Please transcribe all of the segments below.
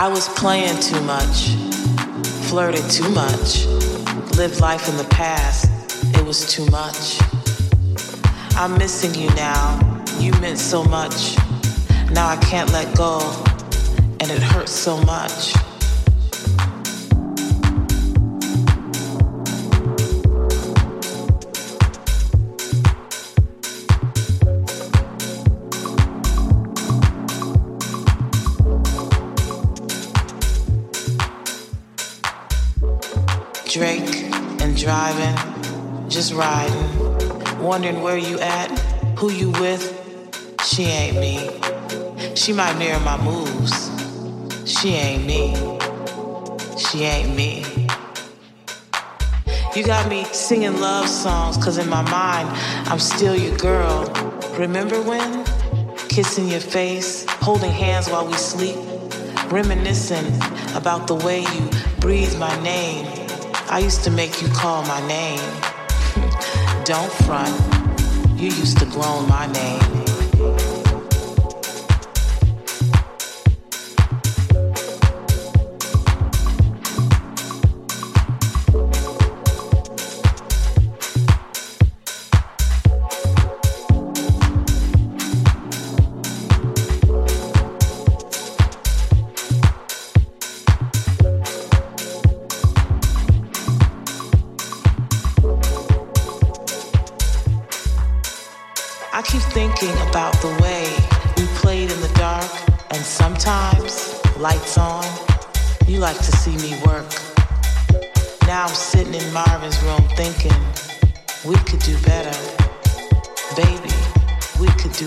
I was playing too much, flirted too much, lived life in the past. It was too much. I'm missing you now. You meant so much. Now I can't let go, and it hurts so much. Just riding, wondering where you at, who you with. She ain't me. She might mirror my moves. She ain't me. She ain't me. You got me singing love songs, cause in my mind, I'm still your girl. Remember when? Kissing your face, holding hands while we sleep, reminiscing about the way you breathe my name I used to make you call my name. Don't front. You used to groan my name.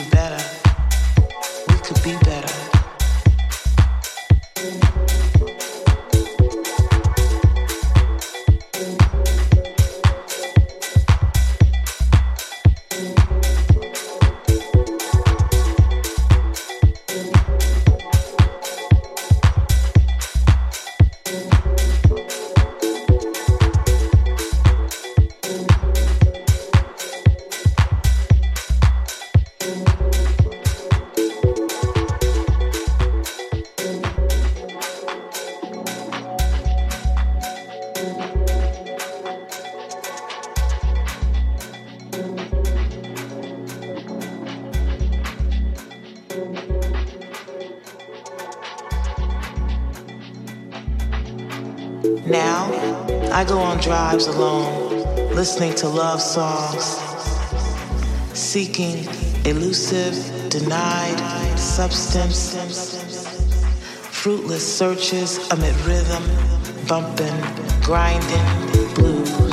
Drives listening to love songs, seeking elusive, denied substance, fruitless searches amid rhythm, bumping, grinding, blues.